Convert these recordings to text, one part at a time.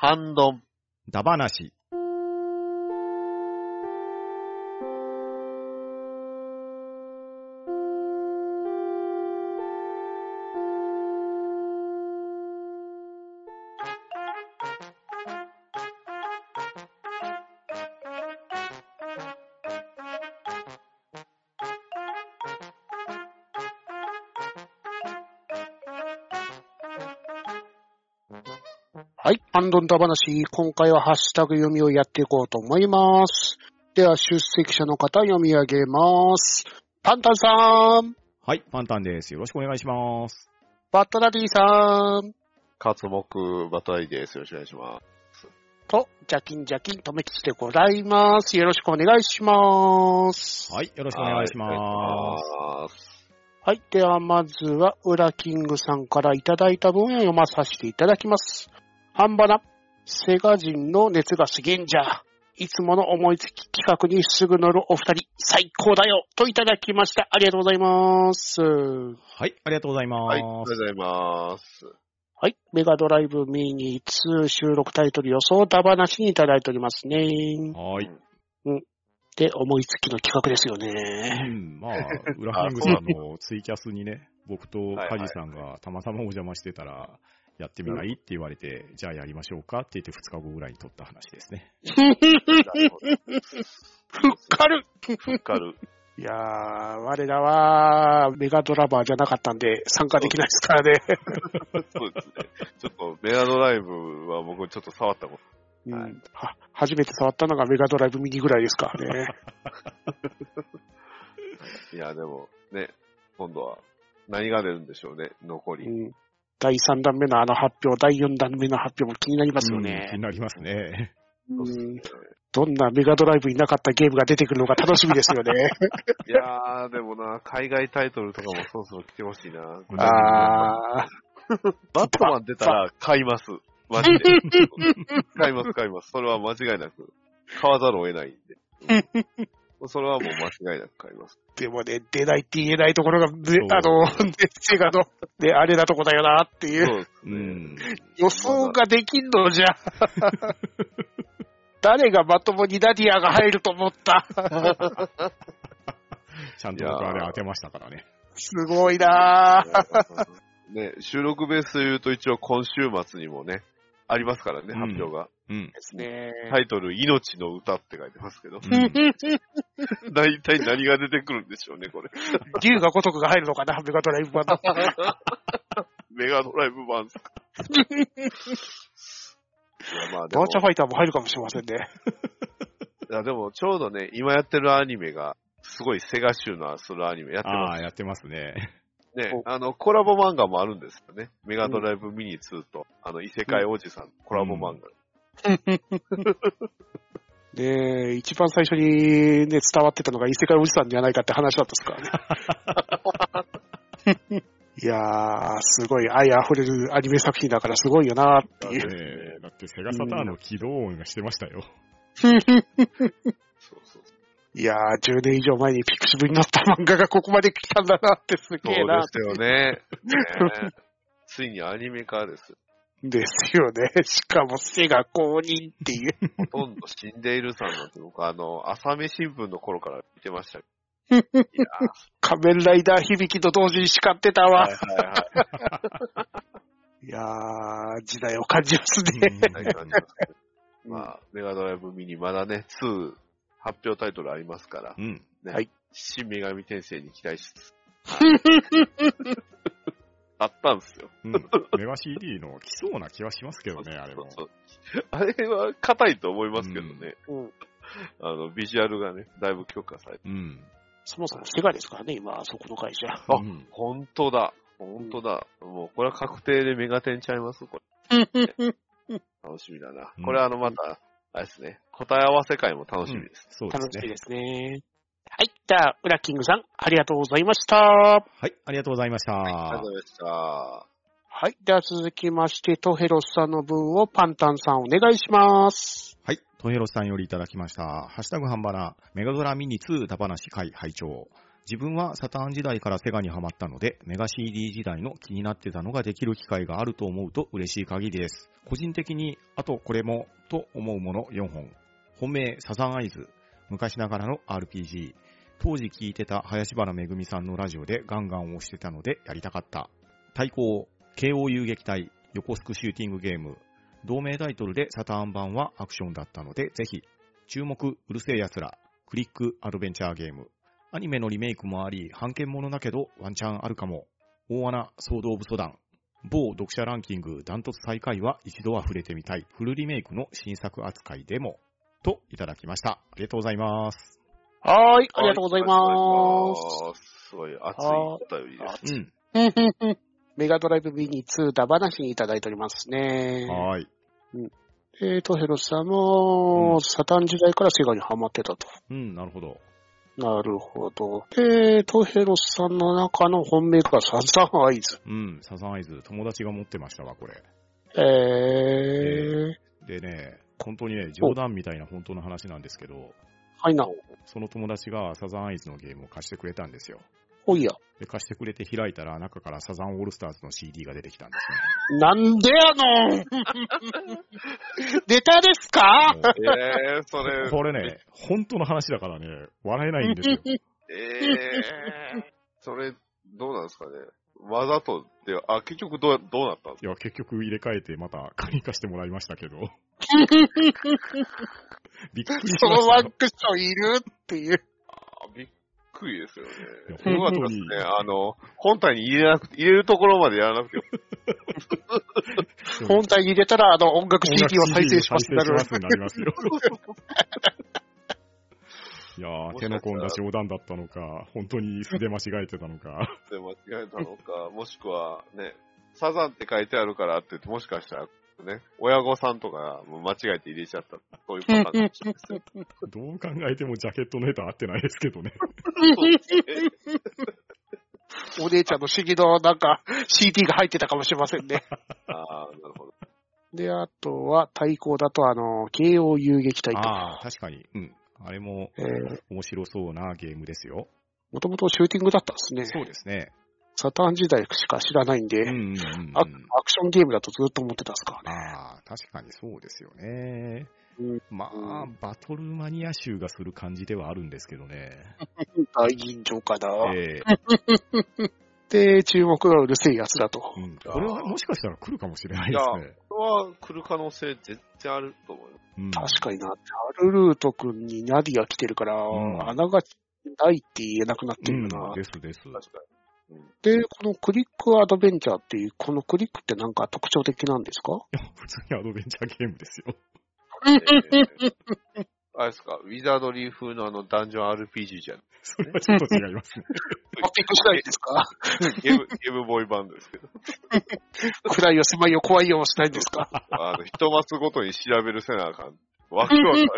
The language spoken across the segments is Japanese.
半ドン。ダバなし。はい。アンドンダ話。今回はハッシュタグ読みをやっていこうと思います。では、出席者の方読み上げます。パンタンさん、はい、パンタンです。よろしくお願いします。バットダディさん、活目バトライです。よろしくお願いします。と、ジャキンジャキン、とめきちでございます。よろしくお願いします。はい、よろしくお願いします。ます。はい。では、まずは、ウラキングさんからいただいた文を読まさせていただきます。ハンバナ、セガ人の熱がすげんじゃ。いつもの思いつき企画にすぐ乗るお二人、最高だよといただきました。ありがとうございます。はい、ありがとうございます。はい、ありがとうございます。はい。メガドライブミニ2収録タイトル予想だ話にいただいておりますね。はい。で、思いつきの企画ですようね。ん、まあ、ウラキングさんのツイキャスにね、僕とカジさんがたまたまお邪魔してたら、やってみない？って言われて、じゃあやりましょうかって言って2日後ぐらいに撮った話ですね。ふっかるふっかる。いやー、我らはメガドラバーじゃなかったんで参加できないですからね。そうですね。ちょっとメガドライブは僕ちょっと触ったこうんは初めて触ったのがメガドライブミニぐらいですからね。と。いや、でもね、今度は何が出るんでしょうね、残り。うん第3弾目のあの発表、第4弾目の発表も気になりますようん気ねに。なりますね。うんどんなメガドライブになかったゲームが出てくるのか楽しみですよね。いやー、でもな、海外タイトルとかもそろそろ来てほしいな。あー、バットマン出たら買います。マジで。買います、買います。それは間違いなく。買わざるを得ないんで。うんそれはもう間違いなく買います。でもね、出ないって言えないところが、あの、ね、セガの、ね、あれなとこだよなっていう。そうですうね。ん。予想ができんのじゃ。誰がまともにダディアが入ると思った。ちゃんと僕あれ当てましたからね。すごいなぁ。ね、収録ベースで言うと一応今週末にもね、ありますからね、うん発表が。うん。ですね。タイトル、命の歌って書いてますけど。うん 大体何が出てくるんでしょうね、これ。竜が如くが入るのかな、メガドライブ版の。メガドライブ版っすか。いや、まあバー、チャファイターも入るかもしれませんね。いやでもちょうどね、今やってるアニメが、すごいセガ集のするアニメやってあまあ、やってますね。すね。おあの、コラボ漫画もあるんですよね。メガドライブミニ2と、あの、異世界おじさんのコラボ漫画。で、一番最初にね、伝わってたのが異世界おじさんじゃないかって話だったですからね。いやー、すごい愛溢れるアニメ作品だからすごいよなってだっいう。て、だってセガサターンの起動音がしてましたよ。そうそうそう。いやー、10年以上前にピクシブになった漫画がここまで来たんだなってすそうげえな。ですよね。ねついにアニメ化です。ですよね。しかも背が公認っていう。ほとんど死んでいるさんなんて僕あの、朝目新聞の頃から見てました。いやー仮面ライダー響きと同時に叱ってたわ。はいはいはい。いやー、時代を感じますね。うんはい感じますけどまあ、メガドライブミニまだね、2発表タイトルありますから、うん。ね、はい新女神転生に期待しつつ。あったんですよ。うん。メガ CD の来そうな気はしますけどね、あれも。そうそうあれは硬いと思いますけどね。うんあの、ビジュアルがね、だいぶ強化されて。うん。そもそもセガですからね、今、そこの会社。あうん本当だ。本当だ。もう、これは確定でメガテンちゃいますこれ。楽しみだなう。んこれはあの、また、あれですね。答え合わせ会も楽しみです。そうですね。楽しみですね。はい。じゃあ、ウラキングさん、ありがとうございました。はい、ありがとうございました。ありがとうございました。はい。では続きまして、トヘロスさんの分をパンタンさんお願いします。はい。トヘロスさんよりいただきました。ハッシュタグハンバナ、メガドラミニ2ダバナシ会拝聴自分はサターン時代からセガにハマったので、メガ CD 時代の気になってたのができる機会があると思うと嬉しい限りです。個人的に、あとこれも、と思うもの4本。本命、サザンアイズ。昔ながらの RPG。当時聞いてた林原めぐみさんのラジオでガンガン押してたのでやりたかった。対抗、KO 遊撃隊、横スクシューティングゲーム。同名タイトルでサターン版はアクションだったので、ぜひ。注目、うるせえ奴ら。クリックアドベンチャーゲーム。アニメのリメイクもあり、半券ものだけどワンチャンあるかも。大穴、ソードオブソダン。某読者ランキングダントツ最下位は一度は触れてみたい。フルリメイクの新作扱いでも。と、いただきました。ありがとうございます。はーい、ありがとうございます。す。すごい熱いお便りです。うん。メガドライブミニ2だ話にいただいておりますね。はーい。えーと、ヘロスさんも、うんサタン時代からセガにハマってたと。うん、なるほど。なるほど。えーと、ヘロスさんの中の本命がサザンアイズ。うん、サザンアイズ、友達が持ってましたわ、これ。えー、でね、本当にね、冗談みたいな本当の話なんですけど、はいな。その友達がサザンアイズのゲームを貸してくれたんですよ。ほいや。で、貸してくれて開いたら、中からサザンオールスターズの CD が出てきたんですね。なんでやの？ん ネタですか？えー、それ、これね、本当の話だからね、笑えないんですよ。えー、それ、どうなんですかね？わざとで、あ、結局どう、どうなったんですいや、結局入れ替えてまた借り貸してもらいましたけど、びっくりしそましたよ。のワンクッションいるっていう。かびっくりですよね。いやよかったですね。あの、本体に入れなくて、入れるところまでやらなくてよ 本体に入れたら、あの、音楽 CD を再生しますってなる。再生しますになりますよ。いやー、手の込んだ冗談だったのか、本当に素で間違えてたのか。で間違えたのか、もしくはね、サザンって書いてあるからって言って、もしかしたらね、親御さんとかもう間違えて入れちゃった。そういうパターンかもしれないですよ。どう考えてもジャケットの絵と合ってないですけどね。お姉ちゃんの不思議のなんか CD が入ってたかもしれませんね。ああ、なるほど。で、あとは対抗だと、あの、慶応遊撃隊と。ああ、確かに。うん。あれもえー、面白そうなゲームですよ。もともとシューティングだったんですね。そうですね。サターン時代しか知らないんで、うんうんうんうんアアクションゲームだとずっと思ってたんですからね。ああ、確かにそうですよね。うんまあ、バトルマニア集がする感じではあるんですけどね。大吟醸かな。ええ で、注目がうるせえやつだと。うん、これはもしかしたら来るかもしれないですね。これは来る可能性全然あると思うよ。うん、確かにな。チャルルート君にナディが来てるから、ん穴がないって言えなくなってるよな。うん、ですです。確かに。で、このクリックアドベンチャーっていう、このクリックってなんか特徴的なんですか？いや、普通にアドベンチャーゲームですよ。え ーあれですか、ウィザードリー風のあのダンジョン RPG じゃん。それはちょっと違いますね。トピックしないですか？ゲーム、ゲームボーイバンドですけど。暗いよ、狭いよ、怖いよ、しないんですか？あの、一マスごとに調べるせなあかん。わけわかんない。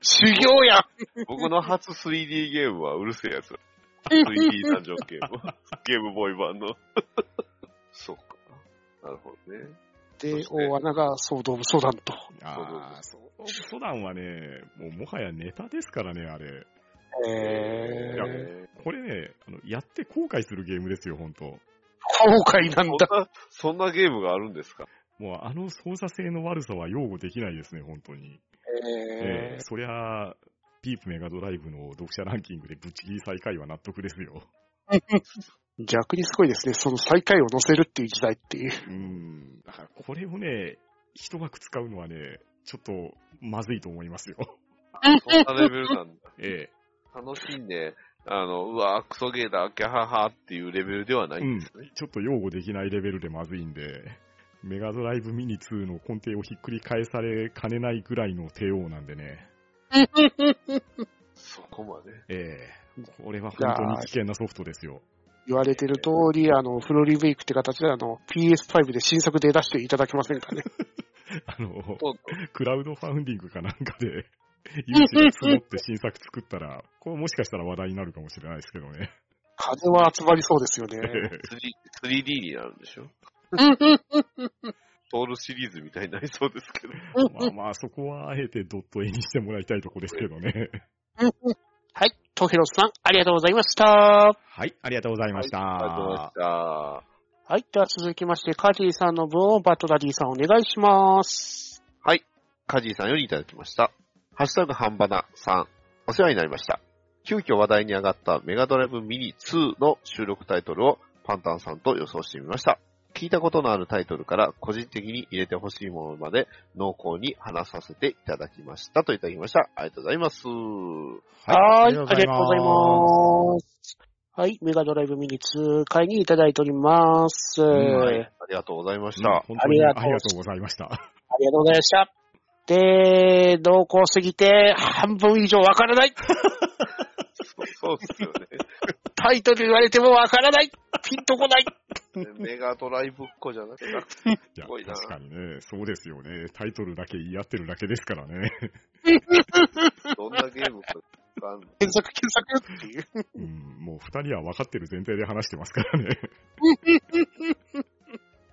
修行やん僕の初 3D ゲームはうるせえやつ。3D ダンジョンゲーム。ゲームボーイ版の。そうか。なるほどね。で、大穴がソード・オブ・ソダンと。ああ、そう。ソダンはね、もうもはやネタですからね、あれ。えいやー、これね、あのやって後悔するゲームですよ、本当後悔なんだ。そんな、そんなゲームがあるんですか？もうあの操作性の悪さは擁護できないですね、本当に。えええそりゃ、ピープメガドライブの読者ランキングでぶっちぎり最下位は納得ですよ。ー、逆にすごいですね。その最下位を乗せるっていう時代っていう。うん。だからこれをね、一枠使うのはね、ちょっとまずいと思いますよ。そんなレベルなんだ。え楽しんで、あの、うわ、クソゲーだ、ギャハハっていうレベルではなえいんですね。ちょっと擁護できないレベルでまずいんで、メガドライブミニ2の根底をひっくり返されかねないぐらいの帝王なんでね。そこまで。ええこれは本当に危険なソフトですよ。言われてる通り、あの、フルリメイクって形で、あの、PS5 で新作で出していただけませんかね。あの、クラウドファウンディングかなんかで、勇気が募って新作作ったら、これもしかしたら話題になるかもしれないですけどね。金は集まりそうですよね。3D になるんでしょ？ソウルシリーズみたいになりそうですけど。まあまあ、そこはあえてドット絵にしてもらいたいとこですけどね。ははい。トヒロスさん、ありがとうございました。はい、ありがとうございました。ありがとうございました。はい。では続きまして、カジーさんの分をバトダディさんお願いします。カジーさんよりいただきました。ハッシュタグ半ばなさん、お世話になりました。急遽話題に上がったメガドライブミニ2の収録タイトルをパンタンさんと予想してみました。聞いたことのあるタイトルから個人的に入れてほしいものまで濃厚に話させていただきました。といただきました。ありがとうございます。はーい。ありがとうございます。はい。メガドライブミニ2回にいただいております。はい。あありがとうございましうんた。本当にあありがとうりがとうございました。りがとうございました。で、濃厚すぎて半分以上わからない。そうそうですよね。タイトル言われてもわからない。ピンとこない。メガドライブっ子じゃなくて、いや、ごいな確かにね、そうですよね。タイトルだけ言い合ってるだけですからね。どんなゲームか。検索検索っていう。うん、もう二人は分かってる前提で話してますからね。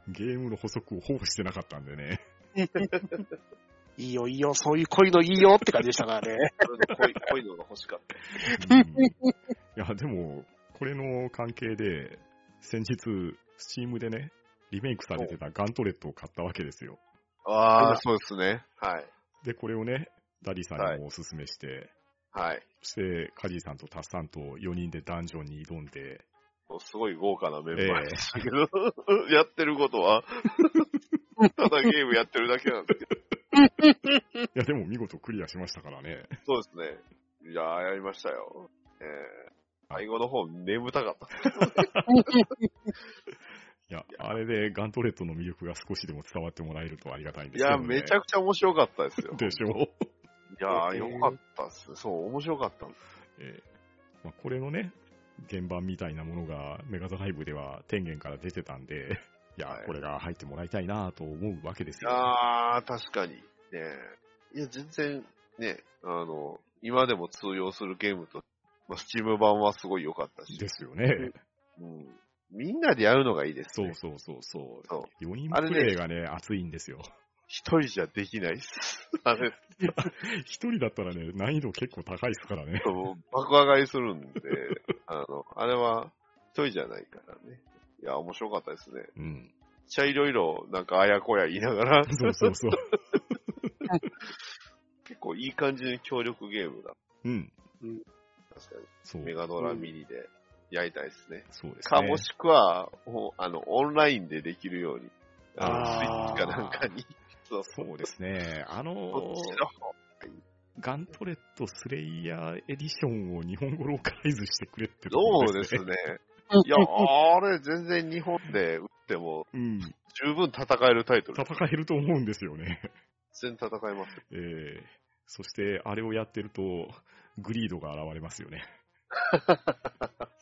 ゲームの補足をほぼしてなかったんでね。いいよいいよ、そういう恋のいいよって感じでしたからね。それで濃い濃いのが欲しかった。うんいや、でも、これの関係で、先日、スチームでね、リメイクされてたガントレットを買ったわけですよ。ああ、そうですね。はい。で、これをね、ダディさんにもおすすめして、はい。そして、カジーさんとタッさんと4人でダンジョンに挑んで、すごい豪華なメンバーでしたけど、やってることは、ただゲームやってるだけなんですけど。いや、でも見事クリアしましたからね。そうですね。いやー、やりましたよ。えー、最後の方眠たかった。いや、あれでガントレットの魅力が少しでも伝わってもらえるとありがたいんでいや、すけど、ね。めちゃくちゃ面白かったですよ。でしょう。いやー、よかったっす。そう、面白かったんです。えーまあ、これのね、原版みたいなものがメガドライブでは天元から出てたんで、いや、はいこれが入ってもらいたいなと思うわけですいよ。やー、確かに。ねいや、全然、ね、あの、今でも通用するゲームと、まあ、スチーム版はすごい良かったし。ですよね。うん。みんなでやるのがいいですね。そうそうそうそう。そ4人プレイがね、熱いんですよ。一人じゃできないっす。あれ、一人だったらね、難易度結構高いですからね。そう爆上がりするんで、あの、あれは一人じゃないからね。いや、面白かったですね。うん。めっちゃいろいろ、なんかあやこや言いながら、そうそうそう。結構いい感じに協力ゲームだ。うん。確かそうに。。メガドラミニでやりたいですね。そうですね。か、もしくは、あの、オンラインでできるように、あの、スイッチかなんかに。そうそうですね。あのガントレットスレイヤーエディションを日本語ローカライズしてくれってとそころうですね。うんいや、あれ全然日本で売ってもうん。十分戦えるタイトル。戦えると思うんですよね。全然戦えます。えー、そして、あれをやってると、グリードが現れますよね。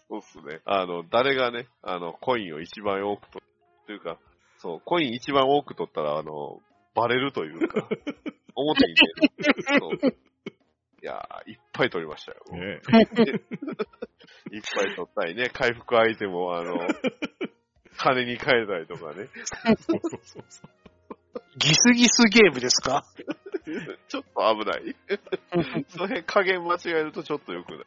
そうっすね。あの、誰がね、あの、コインを一番多く取というか、そう、コイン一番多く取ったら、あの、バレるというか、表に出る。いやー、いっぱい取りましたよ。ねいっぱい取ったりね、回復アイテムをあの、金に変えたりとかね。そうそうそうそう。ギスギスゲームですか？ちょっと危ない。その辺加減間違えるとちょっと良くない。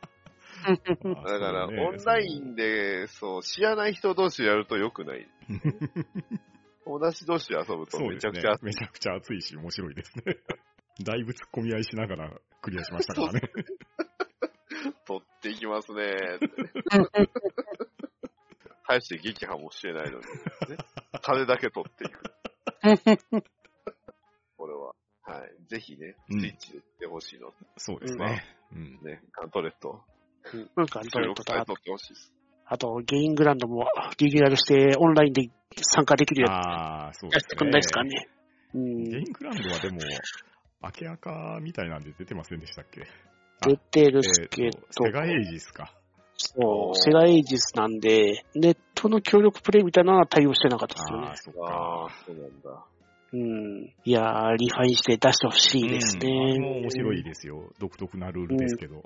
あだから、オンラインで、そう、知らない人同士でやると良くない。友達同士で遊ぶとめちゃくちゃ。。めちゃくちゃ熱いし、面白いですね。だいぶ突っ込み合いしながらクリアしましたからね。取っていきますね。大して撃破もしてないのに、ね。金だけ取っていく。これは、はい。ぜひね、うんスイッチで売ってほしいの。そうですね。うん。ね、ガントレット。なんか、収録され取ってほしいです。あと、ゲイングランドもリニューアルしてオンラインで参加できるやああ、そうつやですね。ってくんないですかね。うんゲイングランドはでも、明け赤みたいなんで出てませんでしたっけ？出てるえすけど、ーとセガエイジスか？そう、セガエイジスなんで、ネットの協力プレイみたいなのは対応してなかったですよねああ、。そっああか。、そうなんだ。うん。いやー、リファインして出してほしいですね。うんあれも面白いですよ。独特なルールですけど。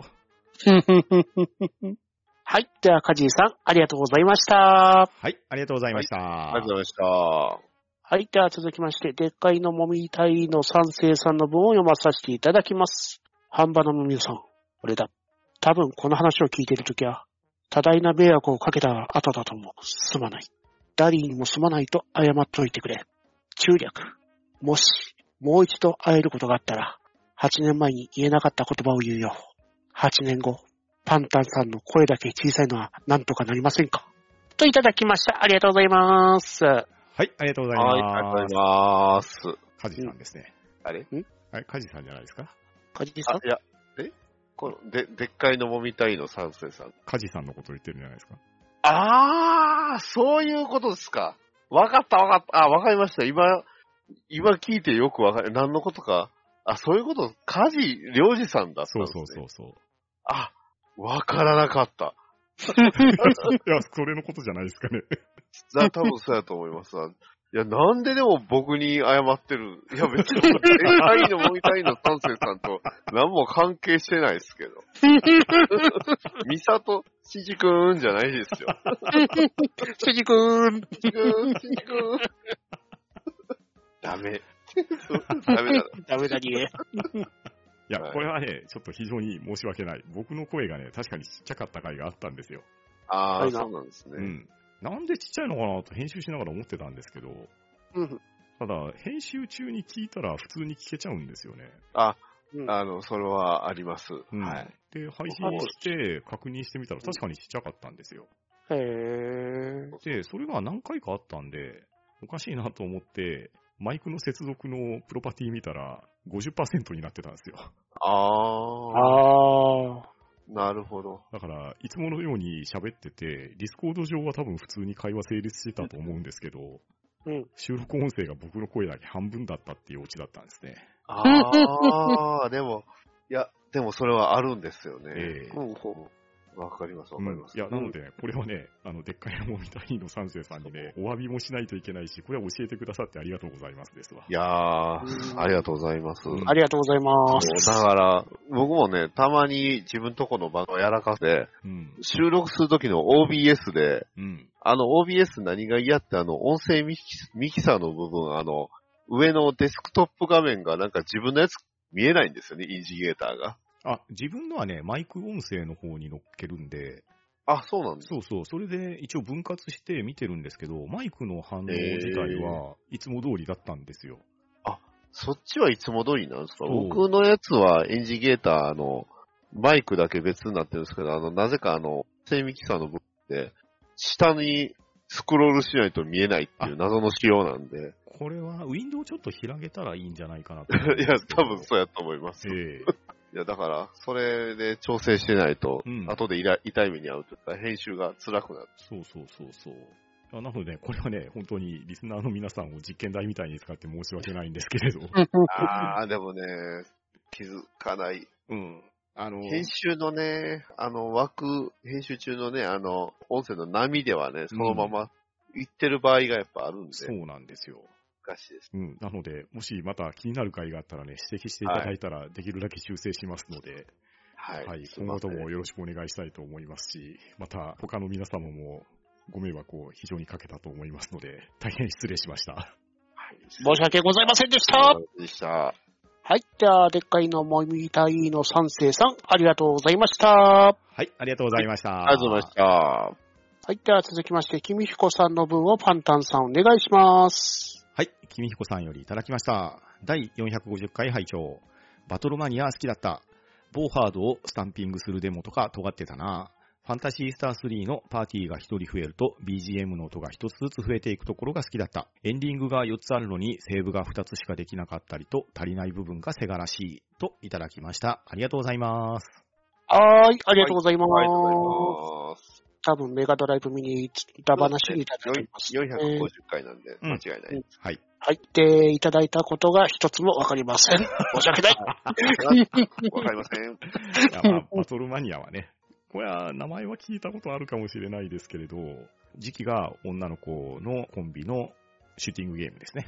はい。では、カジーさん、ありがとうございました。はい、ありがとうございました。ありがとうございました。はい。では、続きまして、でっかいのもみたいの三世さんの文を読まさせていただきます。半ばの皆さん、俺だ。多分この話を聞いているときは、多大な迷惑をかけた後だともすまない。ダリーにもすまないと謝っておいてくれ。中略。もし、もう一度会えることがあったら、8年前に言えなかった言葉を言うよ。8年後、パンタンさんの声だけ小さいのは何とかなりませんか？といただきました。ありがとうございます。はい、ありがとうございはい、ありがとうございまます。す。カジさんですね。あれ？はい、カジさんじゃないですか？カジキさん、あいや、え？この、で、でっかいのもみたいの三世さん。カジさんのことを言ってるんじゃないですか？あー、そういうことですか。わかったわかった。あ、わかりました。今、今聞いてよくわかる。何のことか。あ、そういうこと、カジ、りょうじさんだったんそうですね。そうそうそう。あ、わからなかった。いや、それのことじゃないですかね。ざ多分そうやと思いますわ。いや、なんででも僕に謝ってる。いや、別に、でっかいのもみたいの三世さんと何も関係してないですけど。ミサト、シジくんじゃないですよ。シジくん。シジくん、シジくん。ダメ。ダメだ。ダメだにえ。いや、はいこれはね、ちょっと非常に申し訳ない。僕の声がね、確かにちっちゃかった回があったんですよ。ああ、そうなんですね。うん。なんでちっちゃいのかなと編集しながら思ってたんですけど、うん。ただ、編集中に聞いたら普通に聞けちゃうんですよね。あ、うんあの、それはあります。うんはい。で、配信して確認してみたら確かにちっちゃかったんですよ。へー。で、それが何回かあったんで、おかしいなと思って、マイクの接続のプロパティ見たら50%になってたんですよ。ああ、あー。なるほど。だから、いつものように喋ってて、 Discord 上は多分普通に会話成立してたと思うんですけど、うん。収録音声が僕の声だけ半分だったっていうオチだったんですね。ああ、でも、いや、でもそれはあるんですよね。ええほうほうわかります、わうんかります。いや、なのでね、これはね、あの、でっかいのもみたいの三世さんにね、お詫びもしないといけないし、これは教えてくださってありがとうございますですわ。いやー、ありがとうございます。うんありがとうございまそうす。だから、僕もね、たまに自分とこの番をやらかせ、うん。収録するときの OBS で、うん。あの OBS 何が嫌ってあの音声ミキミキサーの部分、あの、上のデスクトップ画面がなんか自分のやつ見えないんですよね、インジゲーターが。あ、自分のはね、マイク音声の方に乗っけるんで、あ、そうなんです。そうそう、それで一応分割して見てるんですけど、マイクの反応自体はいつも通りだったんですよ。そっちはいつも通りなんですか？僕のやつはエンジゲーターのマイクだけ別になってるんですけど、あの、なぜかあの、音声ミキサーの部分で、下にスクロールしないと見えないっていう謎の仕様なんで、これはウィンドウちょっと広げたらいいんじゃないかなと。いや、多分そうやと思います。ええいや、だから、それで調整してないと、うん後でいら痛い目に遭うというか、編集が辛くなる。そうそうそうそう。あなので、これはね、本当にリスナーの皆さんを実験台みたいに使って申し訳ないんですけれど。あー、でもね、気づかない。うん。あの編集のね、あの枠、編集中のね、あの、音声の波ではね、そのまま行ってる場合がやっぱあるんで、そうなんですよ。難しいです。うん。なので、もしまた気になる回があったらね、指摘していただいたら、できるだけ修正しますので、はい。はい、今後ともよろしくお願いしたいと思いますし、また他の皆様もご迷惑を非常にかけたと思いますので、大変失礼しました。はい。申し訳ございませんでした。でした。はい。じゃあ、でっかいのもみたいの三世さん、ありがとうございました。はい、ありがとうございました。ありがとうございました。はい。では続きまして、君彦さんの分をパンタンさんお願いします。はい、君彦さんよりいただきました。第450回拝聴バトルマニア好きだった。ボーハードをスタンピングするデモとか尖ってたな。ファンタジースター3のパーティーが1人増えると BGM の音が1つずつ増えていくところが好きだった。エンディングが4つあるのにセーブが2つしかできなかったりと足りない部分がせがらしいといただきました。ありがとうございます。はーい。ありがとうございます。ありがとうございます。多分メガドライブミニ歌話にいただきました、ね。450回なんで、うん間違いない。はい。はい。で、いただいたことが一つもわかりません。申し訳ない。わかりません。いやまあバトルマニアはね、これは名前は聞いたことあるかもしれないですけれど、時期が女の子のコンビのシューティングゲームですね。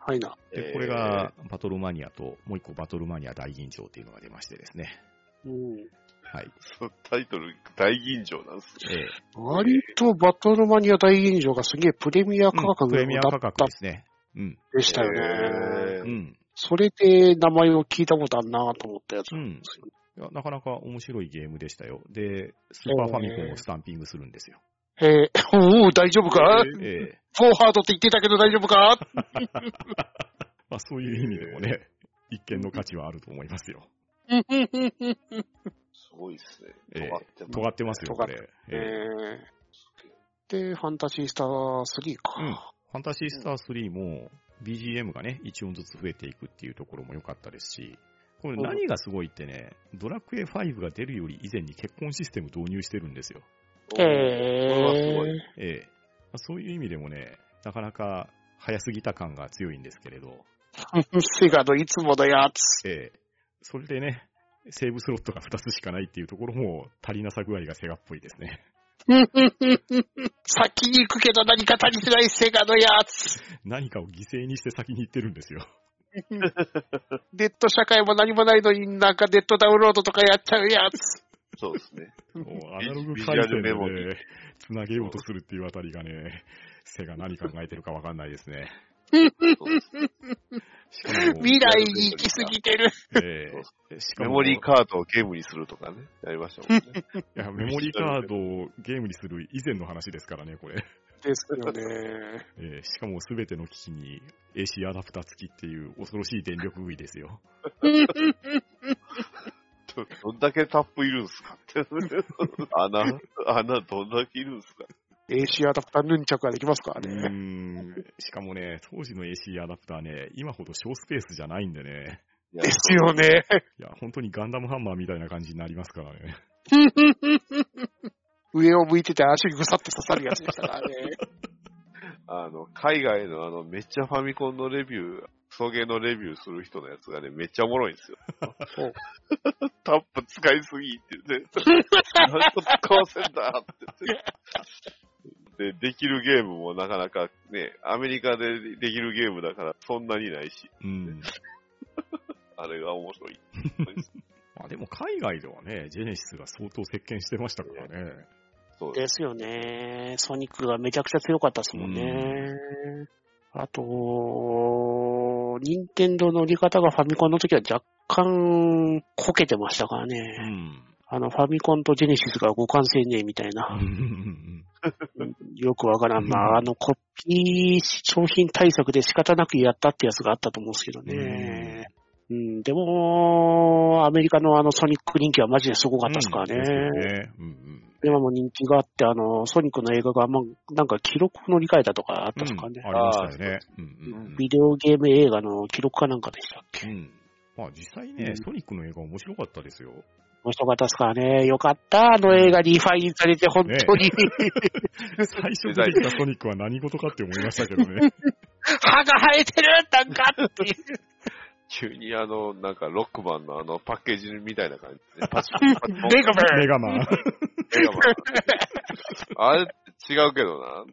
はいな。で、これがバトルマニアと、もう一個バトルマニア大吟醸っていうのが出ましてですね。うん。はい。そうタイトル、大吟醸なんですね。え割とバトルマニア大吟醸がすげえプレミアえ価格プレミアだった価格ですね。うん。でしたよね。へーうん。それで名前を聞いたことあるなと思ったやつうん。いやなかなか面白いゲームでしたよ。で、スーパーファミコンをスタンピングするんですよ。えー、おお大丈夫か？えええフォーハードって言ってたけど大丈夫か？まあそういう意味でもね、一見の価値はあると思いますよ。すごいですね。ええ尖ってます尖ってますよ、これ。えええー、で、ファンタジースター3か。うん。ファンタシースター3も BGM がね、1音ずつ増えていくっていうところも良かったですし、これ何がすごいってね、ドラクエ5が出るより以前に結婚システム導入してるんですよ。おーこれはすごい。えええまあそういう意味でもね、なかなか早すぎた感が強いんですけれど、ー、セガのいつものやつ。ええそれでね、セーブスロットが2つしかないっていうところも足りなさ具合がセガっぽいですね。先に行くけど何か足りてないセガのやつ。何かを犠牲にして先に行ってるんですよ。ネット社会も何もないのになんかネットダウンロードとかやっちゃうやつ。そうですね。もうアナログ回線でね、つなげようとするっていうあたりがね、セガ何考えてるかわかんないですね。そうですしかも、未来に行き過ぎてる。ええしかもメモリーカードをゲームにするとかね、やりましたもんね。いや、メモリーカードをゲームにする以前の話ですからね、これ。ですよね。ええしかもすべての機器に AC アダプター付きっていう恐ろしい電力食いですよ。どどんだけタップいるんすかって。穴、穴どんだけいるんすか AC アダプターヌンチャクができますからね。ん。しかもね、当時の AC アダプターね、今ほど小スペースじゃないんでね。いやですよね。いや、本当にガンダムハンマーみたいな感じになりますからね。上を向いてて足にぐさっと刺さるやつでしたからね。あの、海外のあの、めっちゃファミコンのレビュー、クソゲーのレビューする人のやつがね、めっちゃおもろいんですよ。タップ使いすぎって言って、何個使わせんだって言って。で、できるゲームもなかなかね、アメリカでできるゲームだからそんなにないし、うん。あれが面白い。まあでも海外ではね、ジェネシスが相当席巻してましたからね。そうです。ですよね。ソニックがめちゃくちゃ強かったですもんね。あと、任天堂の売り方がファミコンの時は若干こけてましたからうね。ん。あの、ファミコンとジェネシスが互換性ねえみたいな。よくわからん。まあ、あの、コピー商品対策で仕方なくやったってやつがあったと思うんですけどね。うん、でも、アメリカのあのソニック人気はマジですごかったですからね。ですよね。うんうん。今も人気があって、あの、ソニックの映画が、まあ、なんか記録乗り換えたとかあったですかね。うんありましたよね。うんうんうんビデオゲーム映画の記録かなんかでしたっけ？うん。まあ実際ね、うんソニックの映画面白かったですよ。面白かったですからね。よかった。あの映画リファインされて、本当に、最初出てきたソニックは何事かって思いましたけどね。歯が生えてるなんかっていう。急にあの、なんかロックマンのあのパッケージみたいな感じで、パチパチパチメガマンメガマン。メガマンあれ違うけどな。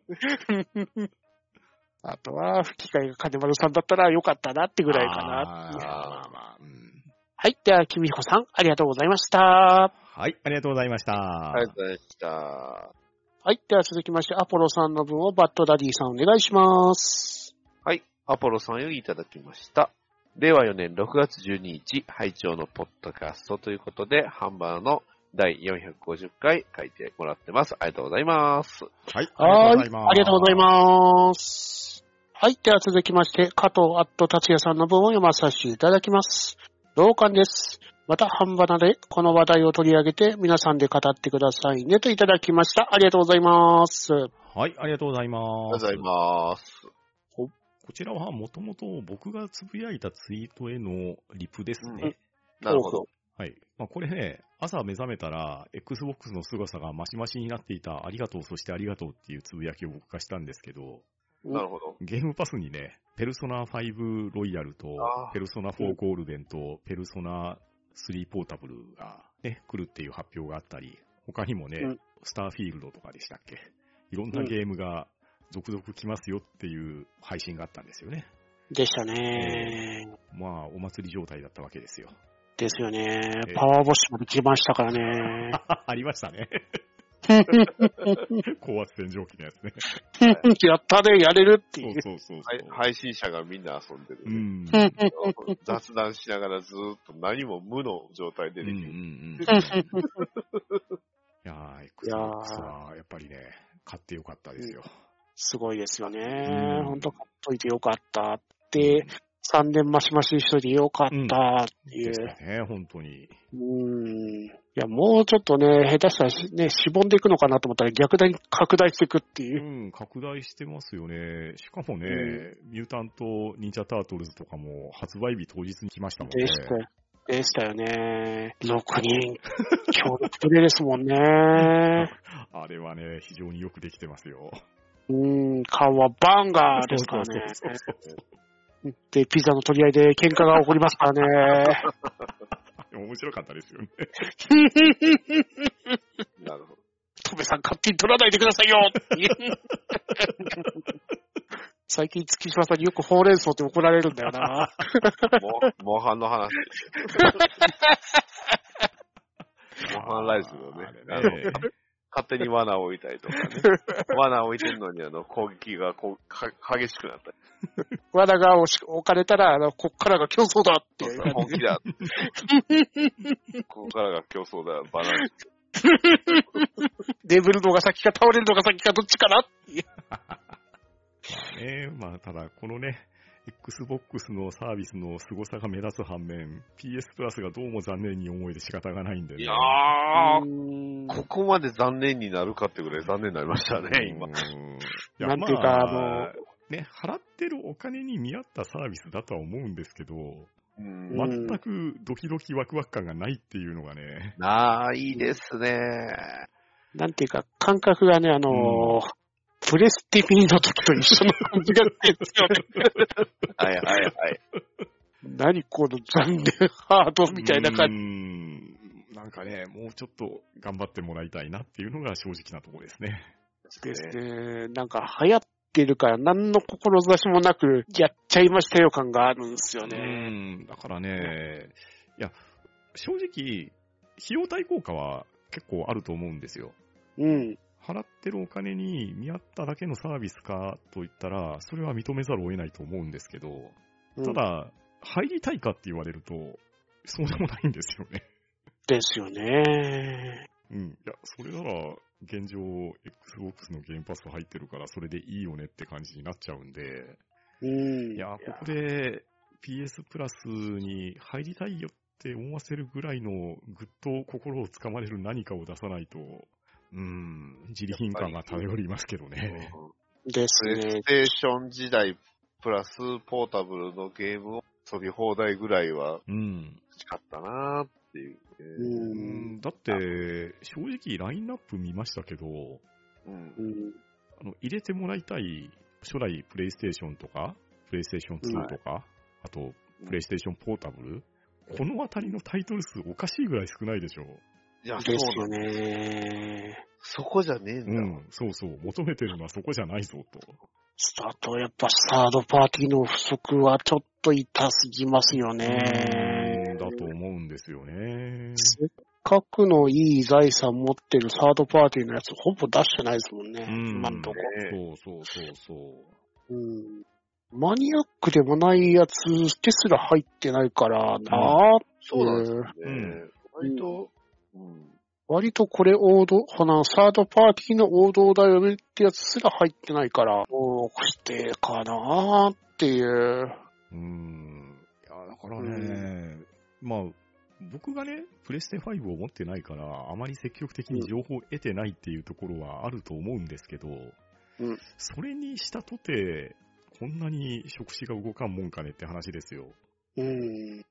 あとは、吹き替えが金丸さんだったらよかったなってぐらいかな。あーまあまあ、うんはい。では、君彦さん、ありがとうございました。はい、ありがとうございました。ありがとうございました。はい。では続きまして、アポロさんの分をバッドダディさんお願いします。はい。アポロさんよりいただきました。令和4年6月12日、拝聴のポッドキャストということで、ハンバーの第450回書いてもらってます。ありがとうございます。はい、はい。あありがとうございす。ます。はい。では続きまして、加藤アット達也さんの文を読まさせていただきます。同感です。また、半ばなでこの話題を取り上げて皆さんで語ってくださいねといただきました。ありがとうございます。はい、ありがとうございあります。がとうございます。こちらはもともと僕がつぶやいたツイートへのリプですね。なるほど。はい。まあ、これね、朝目覚めたら、Xbox の凄さがマシマシになっていた、ありがとう、そしてありがとうっていうつぶやきを僕がしたんですけど、なるほど。ゲームパスにね、ペルソナ5ロイヤルとペルソナ4ゴールデンと、ペルソナ3ポータブルがね、来るっていう発表があったり、他にもね、うんスターフィールドとかでしたっけ？いろんなゲームが続々来ますよっていう配信があったんですよね。でしたね。まあ、お祭り状態だったわけですよ。ですよねえ。パワーボッシュまで来ましたからね。ありましたね。高圧洗浄機のやつね。やったね、やれるっていう。そうそうそう。配信者がみんな遊んでるうね、ん。雑談しながらずーっと何も無の状態でうんうんできる。うん。いやー、Xbox はやっぱりね、買ってよかったですよ。すごいですよねうん。ほんと買っといてよかったって、3年マシマシにしといてよかったっていでしう。たね、本当に。うん。いや、もうちょっとね、下手したらしね、しぼんでいくのかなと思ったら逆に拡大していくっていうう。ん、拡大してますよね。しかもね、うミュータント・ニンジャ・タートルズとかも発売日当日に来ましたもんねで。したよ。でしたよね。6人協力プレイですもんね。あれはね、非常によくできてますよ。うん、顔はバンガーですからね。そうそうそうで、ピザの取り合いで喧嘩が起こりますからね。面白かったですよね。なるほど。トメさん勝手に取らないでくださいよ 最近月島さんによくほうれん草って怒られるんだよな。モモンハンの話。モンハンライズのね勝手に罠を置いたりとかね。罠を置いてるのにあの攻撃がこうか激しくなったり。罠が置かれたら、あの、こっからが競争だっていう。本気だ。ここからが競争だ。バランス。眠るのが先か倒れるのが先かどっちかなっていう。ま あね、まあただこのね、Xbox のサービスの凄さが目立つ反面、PS プラスがどうも残念に思えて仕方がないんでね。いやー、うん。ここまで残念になるかってぐらい残念になりましたね、今。なんていうかまあもうね、払ってるお金に見合ったサービスだとは思うんですけど、全くドキドキワクワク感がないっていうのがね、ないですね。なんていうか、感覚がね、あのープレスティミーの時と一緒の感じがしてるんですよね。はいはいはい。何この残念ハードみたいな感じ。じ。なんかね、もうちょっと頑張ってもらいたいなっていうのが正直なところですね。ですね。なんか流行ってるから何の志もなくやっちゃいましたよ感があるんですようね。ん、だからね、いや、正直、費用対効果は結構あると思うんですよ。うん。払ってるお金に見合っただけのサービスかといったら、それは認めざるを得ないと思うんですけど、ただ、入りたいかって言われると、そうでもないんですよね。ですよね。うん。いや、それなら、現状、Xbox のゲームパス入ってるから、それでいいよねって感じになっちゃうんで、うん。いや、ここで PS プラスに入りたいよって思わせるぐらいのぐっと心をつかまれる何かを出さないと、うん、自利品感が漂りますけどね。ですプレイねス。テーション時代プラスポータブルのゲームを遊び放題ぐらいはうん。欲しかったなーっていう。う。うんんだって、正直ラインナップ見ましたけど、うんうん。あの入れてもらいたい初代プレイステーションとか、プレイステーション2とか、あと、プレイステーションポータブル、このあたりのタイトル数おかしいぐらい少ないでしょ。いや、そうですよ。ね。そこじゃねえんだわ。うん、そうそう、求めてるのはそこじゃないぞと。スタート、やっぱサードパーティーの不足はちょっと痛すぎますようんね。だと思うんですよね。せっかくのいい財産持ってるサードパーティーのやつほぼ出してないですもんね。うん今んとこ。ねそうそうそうそう。うん。マニアックでもないやつですら入ってないからな、そうなんですよね。うん割と、うん。割とこれ王道、ほな、サードパーティーの王道だよねってやつすら入ってないから、どうしてかなっていう。うん。いや、だからね、まあ、僕がね、プレステ5を持ってないから、あまり積極的に情報を得てないっていうところはあると思うんですけど、うんそれにしたとて、こんなに触手が動かんもんかねって話ですよ。うん。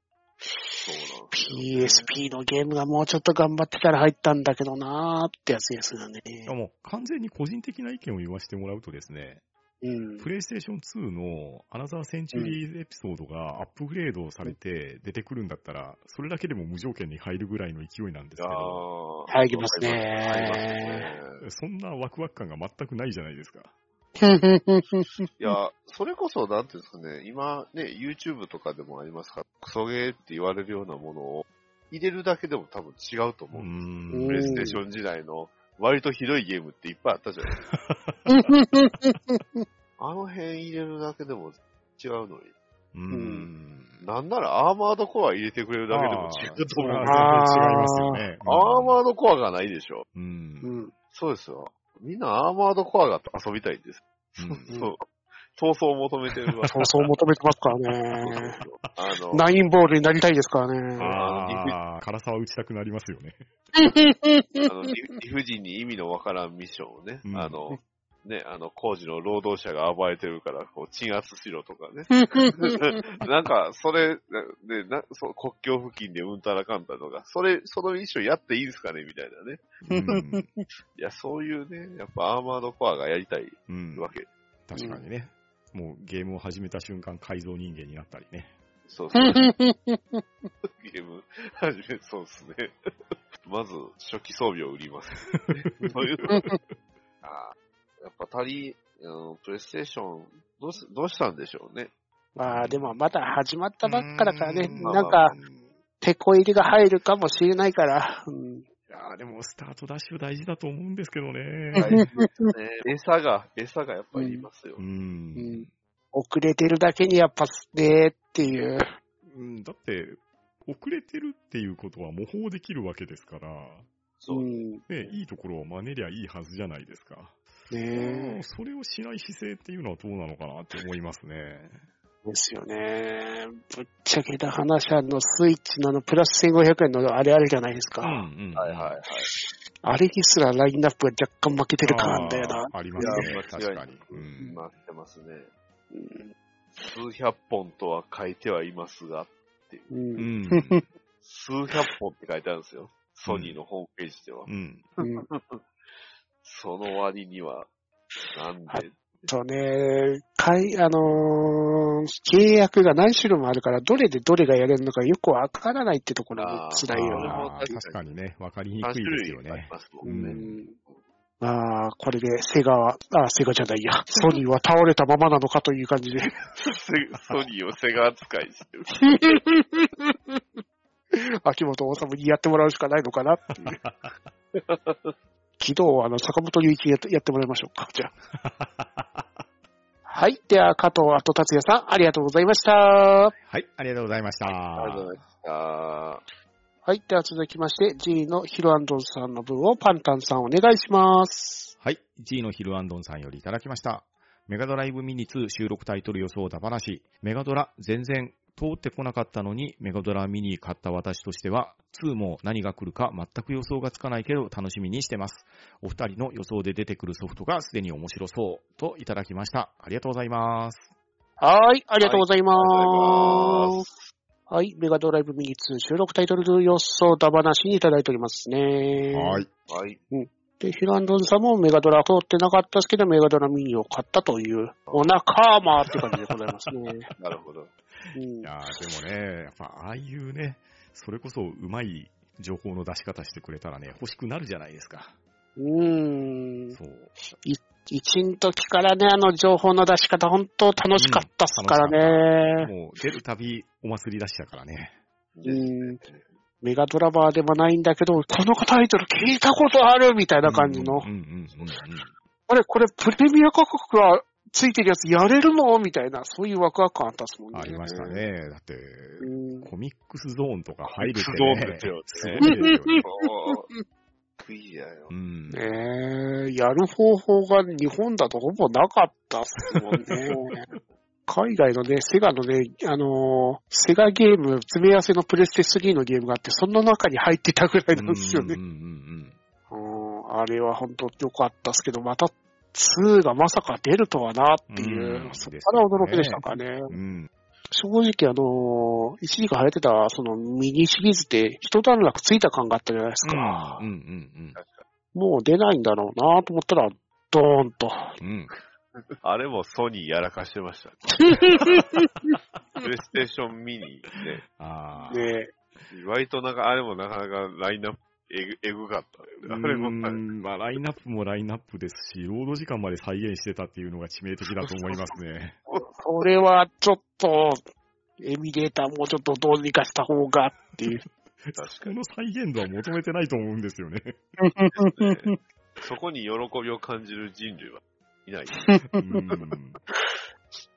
PSP のゲームがもうちょっと頑張ってたら入ったんだけどなーってやつですよね。いやもう完全に個人的な意見を言わせてもらうとですね、うん。プレイステーション2のアナザーセンチュリーエピソードがアップグレードされて出てくるんだったら、それだけでも無条件に入るぐらいの勢いなんですけど、あー入りますね入りますね。そんなワクワク感が全くないじゃないですか。いや、それこそ、なん。ていうん。ですかね、今ね、YouTube とかでもありますから、クソゲーって言われるようなものを入れるだけでも多分違うと思う。プレイステーション時代の割とひどいゲームっていっぱいあったじゃないですか。あの辺入れるだけでも違うのに。うん。なん。ならアーマードコア入れてくれるだけでも違うと思う。アそれは全然違いますよね。アーマードコアがないでしょ。う。ん。そうですよ。みんなアーマードコアが遊びたいんです。うんそう。闘争を求めてるわけ。そうそう求めてますからそうね。そうあの、ナインボールになりたいですからね。ああ、辛さは打ちたくなりますよね。あの理理不尽に意味のわからんミッションをね、うんあの、ね、あの、工事の労働者が暴れてるから、こう、鎮圧しろとかね。なんか、それ、で、な、そう、国境付近でうんたらかんたとか、それ、そのミッションやっていいですかね？みたいなね。うん。いや、そういうね、やっぱアーマードコアがやりたいうんわけ。確かにね。もうゲームを始めた瞬間改造人間になったりね。そうそう。ゲーム、始め、そうですね。まず、初期装備を売ります。そういうの。あーやっぱ足り、うん、プレイステーション、どうし、どうしたんでしょうね。まあでもまだ始まったばっかだからね、うんなんか、手こ入れが入るかもしれないから、うん、いやーでもスタートダッシュ大事だと思うんですけどね。ね、餌が、餌がやっぱりいますよう。。うんん遅れてるだけにやっぱねっていう。うんだって、遅れてるっていうことは模倣できるわけですから、そうう。ん、ね、いいところを真似りゃいいはずじゃないですか。ねそれをしない姿勢っていうのはどうなのかなって思いますね。ですよね。ぶっちゃけた話、あの、スイッチのあの、プラス1500円のあれあるじゃないですか。うんうんはいはいはい。あれにすらラインナップが若干負けてる感なんだよな。ありますね確かに。うんなってますね。うん数百本とは書いてはいますが、ううんん。数百本って書いてあるんですよ。ソニーのホームページでは。うん。うんその割には、なんはで、とね、かい、あのー契約が何種類もあるから、どれでどれがやれるのかよくわからないってところが辛いよな。確かにね、わかりに3くい種ですよね。類ありま。ああ、これでセガは、あ、セガじゃないや、ソニーは倒れたままなのかという感じで。セソニーをセガ扱いしてる。秋元治にやってもらうしかないのかなっていう。昨日、あの、坂本龍一やってやってもらいましょうか。じゃあ。はい。では、加藤後達也さん、ありがとうございました。はい、ありがとうございました。ありがとうございました。はい。では続きまして、G のヒロアンドンさんの分をパンタンさんお願いします。はい、G のヒルアンドンさんよりいただきました。メガドライブミニ2収録タイトル予想だ話。メガドラ全然通ってこなかったのに、メガドラミニ買った私としては、2も何が来るか全く予想がつかないけど楽しみにしてます。お二人の予想で出てくるソフトがすでに面白そうといただきました。ありがとうございます。はい。ありがとうございま。ありがとうございますはい。メガドライブミニ2収録タイトル予想だ話にいただいておりますね。はい。はい。で、ヒランドンさんもメガドラ通ってなかったですけど、メガドラミニを買ったという、お仲間って感じでございますね。なるほど。うんいやーでもね、やっぱああいうね、それこそうまい情報の出し方してくれたらね、欲しくなるじゃないですか。うーん。そう。一の時からね、あの情報の出し方、本当楽しかったっすからね。もう出るたびお祭り出しだからね。うん。メガドラバーでもないんだけど、このタイトル聞いたことあるみたいな感じの。あれ、これプレミア価格がついてるやつやれるのみたいな、そういうワクワク感あったっすもんね。ありました。ね。だって、コミックスゾーンとか入るってコミッ。クスゾーンですよねすごいですよね。そうクイアよう。ん。ねえ、やる方法が日本だとほぼなかったっすもんね。海外のね、セガのね、あのーセガゲーム、詰め合わせのプレステ3のゲームがあって、その中に入ってたぐらいなんですよねうん。あれは本当良かったっすけど、また2がまさか出るとはなっていう、うんそこから驚きでしたかね。うんうん。正直あのー一時間流行ってたそのミニシリーズって一段落ついた感があったじゃないですか。うんうんもう出ないんだろうなと思ったら、ドーンと。うん。うん。あれもソニーやらかしてました。プレイステーションミニね。ああ。ね割となんか、あれもなかなかラインナップえぐ、えぐかったよね。あれも、うんまあ、ラインナップもラインナップですし、労働時間まで再現してたっていうのが致命的だと思いますね。それはちょっと、エミュレーターもうちょっとどうにかした方がっていう。確かに。この再現度は求めてないと思うんですよね。そこに喜びを感じる人類はいない。うん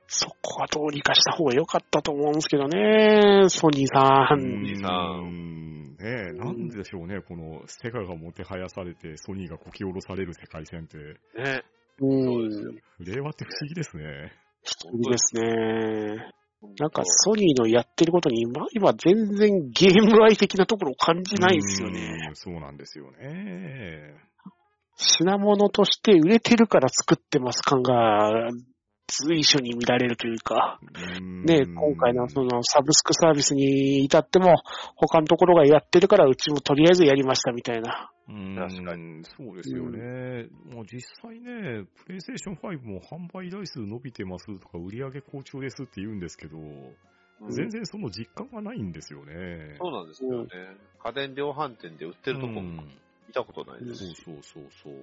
そこはどうにかした方が良かったと思うんですけどね、ソニーさん。ニーさんうんねえ、なんでしょうね、このセガがもてはやされて、ソニーがこき下ろされる世界線って。ね。うん。令和って不思議ですね。いいですね。なんかソニーのやってることに今、今全然ゲーム愛的なところを感じないんですよね。うん。そうなんですよね。品物として売れてるから作ってます感が随所に見られるというか、ね、今回のそのサブスクサービスに至っても、他のところがやってるからうちもとりあえずやりましたみたいな。うん確かに。そうですよね。もう実際ね、プレイステーション5も販売台数伸びてますとか、売り上げ好調ですって言うんですけど、全然その実感がないんですよね。そうなんですよね。家電量販店で売ってるとこうん見たことないですそうし。そうそうそう。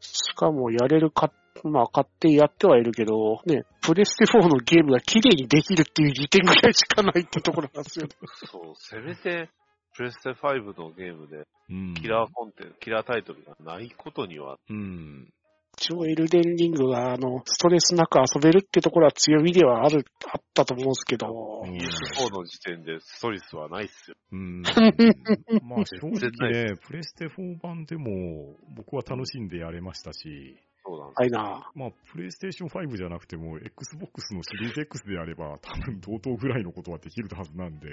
しかもやれるか、まあ買ってやってはいるけど、ね、プレステ4のゲームが綺麗にできるっていう利点ぐらいしかないってところなんですよね。そう、せめて、プレステ5のゲームで、うんキラーコンテンツ、キラータイトルがないことには、うん。一応エルデンリングがあの、ストレスなく遊べるってところは強みではある、あったと思うんですけど、うん PS4 の時点でストレスはないっすよ。うん。まあ正直ね、プレステ4版でも僕は楽しんでやれましたし、そうなんですはいな。まあプレイステーション5じゃなくても Xbox のシリーズ X であれば多分同等ぐらいのことはできるはずなんで、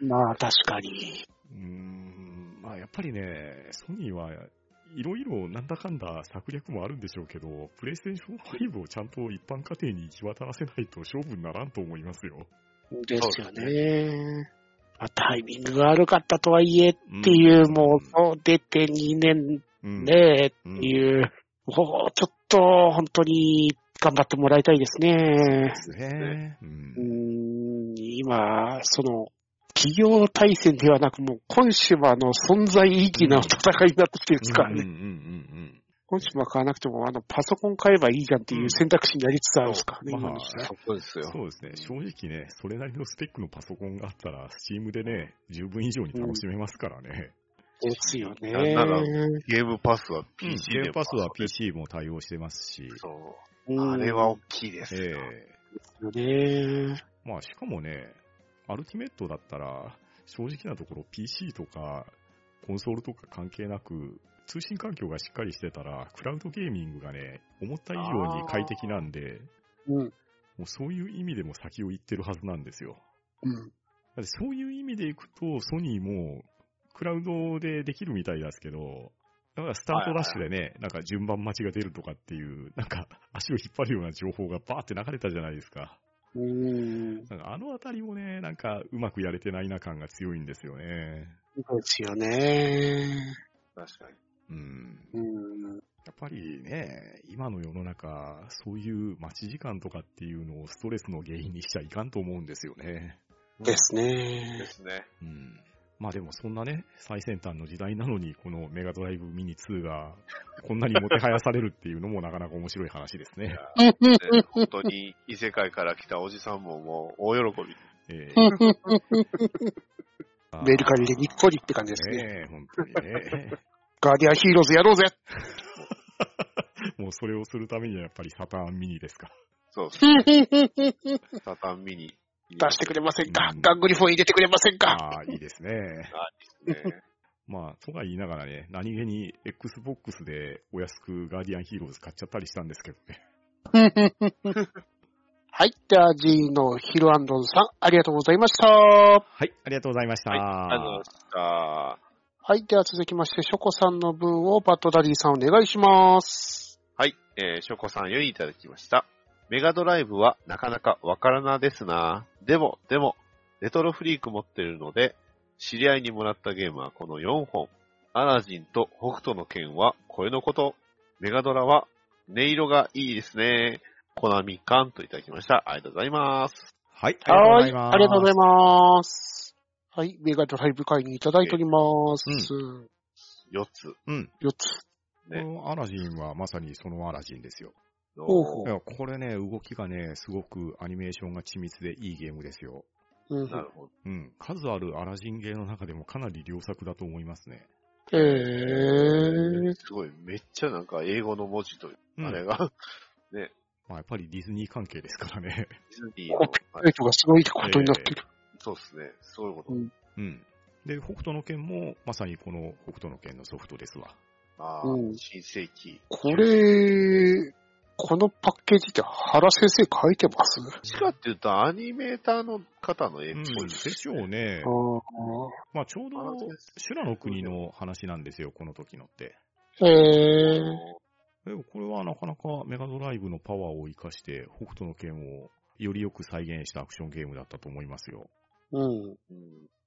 まあ確かに。うーん、まあやっぱりね、ソニーはいろいろなんだかんだ策略もあるんでしょうけど、プレイステーション5をちゃんと一般家庭に行き渡らせないと勝負にならんと思いますよ。ですよね。まあ、タイミングが悪かったとはいえっていう、もう、そう出て2年うん、ねってうんいう、もうちょっと本当に頑張ってもらいたいですね。ですね。う。うんん今、その、企業対戦ではなく、もう、コンシュマの存在意義の戦いになってきてるんですからね。うんうんうんコンシュマ買わなくても、あの、パソコン買えばいいじゃんっていう選択肢になりつつあるんですからね、うん今の時代。そうですよ。そうですね。正直ね、それなりのスペックのパソコンがあったら、スチームでね、十分以上に楽しめますからね。ですよね。なんならゲームパスは PC でゲームパスは PC も対応してますし、そう。うんあれは大きいですえよ。えねまあしかもね、アルティメットだったら、正直なところ PC とかコンソールとか関係なく、通信環境がしっかりしてたら、クラウドゲーミングがね、思った以上に快適なんで、うん。もうそういう意味でも先を行ってるはずなんですよ。うん。だってそういう意味でいくと、ソニーも、クラウドでできるみたいですけど、だからスタートダッシュでね、なんか順番待ちが出るとかっていう、なんか足を引っ張るような情報がバーって流れたじゃないですか。うん。あのあたりもね、なんかうまくやれてないな感が強いんですよね。ですよね。確かに。うん。うん。やっぱりね、今の世の中、そういう待ち時間とかっていうのをストレスの原因にしちゃいかんと思うんですよね。ですでね。すね。うん。まあでもそんなね、最先端の時代なのに、このメガドライブミニ2が、こんなにもてはやされるっていうのもなかなか面白い話ですね。ね本当に異世界から来たおじさんももう大喜び。え メルカリでにっこりって感じですね。ねえ、本当にね。ガーディアンヒーローズやろうぜもうそれをするためにはやっぱりサターンミニですか。そうです出サタンミニ。してくれませんか？うんガングリフォン入れてくれませんか？ああ、いいですね。ね。まあ、とか言いながらね、何気に Xbox でお安くガーディアンヒーローズ買っちゃったりしたんですけどね。はい。では、G のヒルアンドンさん、ありがとうございました。はい、ありがとうございました。はい、ありがとうございました。はい。では続きまして、ショコさんの分をバッドダディさんお願いします。はい、えー、ショコさんよりいただきました。メガドライブはなかなかわからなですな。でも、でも、レトロフリーク持ってるので、知り合いにもらったゲームはこの4本。アラジンと北斗の剣は声のこと。メガドラは音色がいいですね。コナミカンといただきました。ありがとうございます。はい、ありがとうごはい。ざいます。ありがとうございます。はい。メガドライブ会にいただいております。4つ。うん。4つ。こね。のアラジンはまさにそのアラジンですよ。ほうほいやこれね、動きがね、すごくアニメーションが緻密でいいゲームですよ。うん。なるほど。うん。数あるアラジンゲーの中でもかなり良作だと思いますね。えー、すごい、めっちゃなんか英語の文字と、うんあれが、まあ、やっぱりディズニー関係ですからね。ディズニーのコピーライトがすごいことになってる。そうですね。そういうこと。うんうん。で、北斗の剣も、まさにこの北斗の剣のソフトですわ。ああ、うん新世紀。これ、このパッケージって原先生書いてます？どっちかっていうと、アニメーターの方の絵っうん、ぽいでしょうねまあ、ちょうど修羅の国の話なんですよ、この時のって。えー、でもこれはなかなかメガドライブのパワーを生かして、北斗の剣をよりよく再現したアクションゲームだったと思いますよ。うん。うん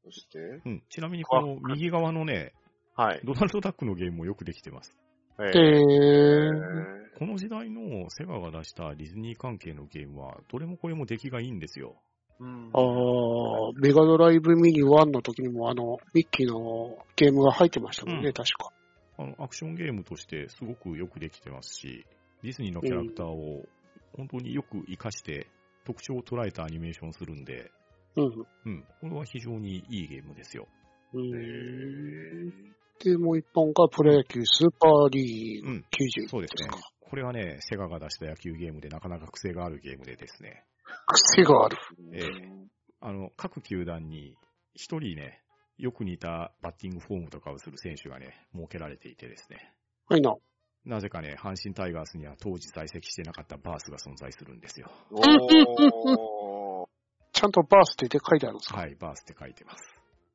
そして、うん。ちなみにこの右側のね、はい。ドナルドダックのゲームもよくできてます。ええー、この時代のセガが出したディズニー関係のゲームは、どれもこれも出来がいいんですよ。うんあーメガドライブミニ1の時にもあの、ミッキーのゲームが入ってましたもんね、うん確か。あの、アクションゲームとしてすごくよくできてますし、ディズニーのキャラクターを本当によく活かして特徴を捉えたアニメーションするんで、うん。うん、これは非常にいいゲームですよ。うえで、もう一本がプロ野球スーパーリーグうん、91そうですねか。。これはね、セガが出した野球ゲームでなかなか癖があるゲームでですね、癖がある。ええあの、各球団に一人ね、よく似たバッティングフォームとかをする選手がね、設けられていてですね、はいな。なぜかね、阪神タイガースには当時在籍してなかったバースが存在するんですよ。お ーちゃんとバースデーで書いてあるんですか？はい、バースって書いてます。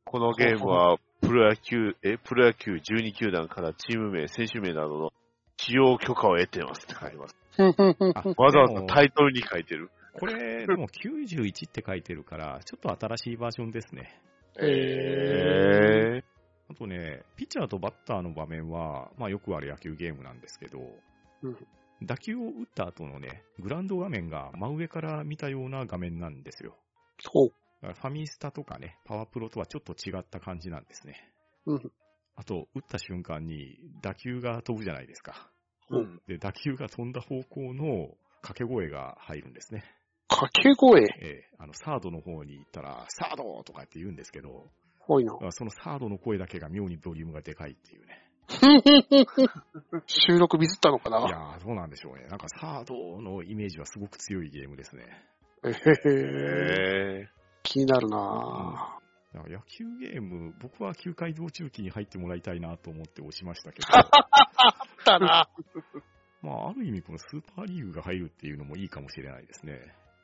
このゲームは、プロ野球、え、プロ野球12球団からチーム名、選手名などの使用許可を得てますって書いてます。わざわざタイトルに書いてる。これ、でも91って書いてるから、ちょっと新しいバージョンですね。ええあとね、ピッチャーとバッターの場面は、まあよくある野球ゲームなんですけど、うん打球を打った後のね、グラウンド画面が真上から見たような画面なんですよ。ほう。だからファミスタとかね、パワープロとはちょっと違った感じなんですね。うん。あと、打った瞬間に打球が飛ぶじゃないですか。うん。で、打球が飛んだ方向の掛け声が入るんですね。掛け声？ええあの、サードの方に行ったら、サードとかって言うんですけど、ほいなそのサードの声だけが妙にボリュームがでかいっていうね。収録ミスったのかいなやー、そうなんでしょうね。なんかサードのイメージはすごく強いゲームですね。えへへえ気になるなだから野球ゲーム、僕は球界道中期に入ってもらいたいなと思って押しましたけど、ぁ。だ なまあ、ある意味このスーパーリーグが入るっていうのもいいかもしれないですね。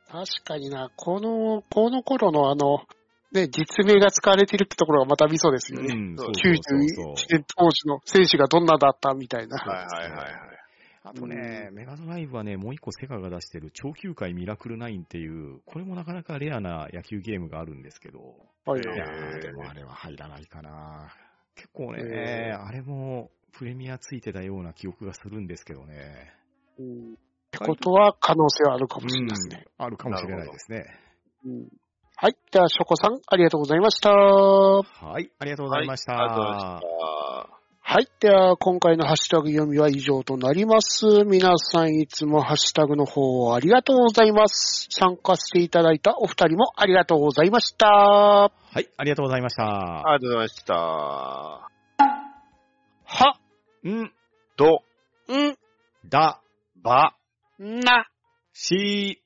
確かにな、この、この頃のあの、ね、実名が使われているってところがまた見そうですよね。ん、そう91そう91そうそう。年当時の選手がどんなだったみたいな。はいはいはいはい。あとね、メガドライブはね、もう一個セガが出してる超球界ミラクル9っていう、これもなかなかレアな野球ゲームがあるんですけど、はいいやでもあれは入らないかな。結構ね、あれもプレミアついてたような記憶がするんですけどね。うんってことは可能性はあるかもしれないですね。あるかもしれないですね。うんはい。では、ショコさん、ありがとうございました。はい、ありがとうございました。はいありがとうございました。はい。では、今回のハッシュタグ読みは以上となります。皆さんいつもハッシュタグの方ありがとうございます。参加していただいたお二人もありがとうございました。はい、ありがとうございました。ありがとうございました。は、ん、ど、ん、だ、ば、な。し、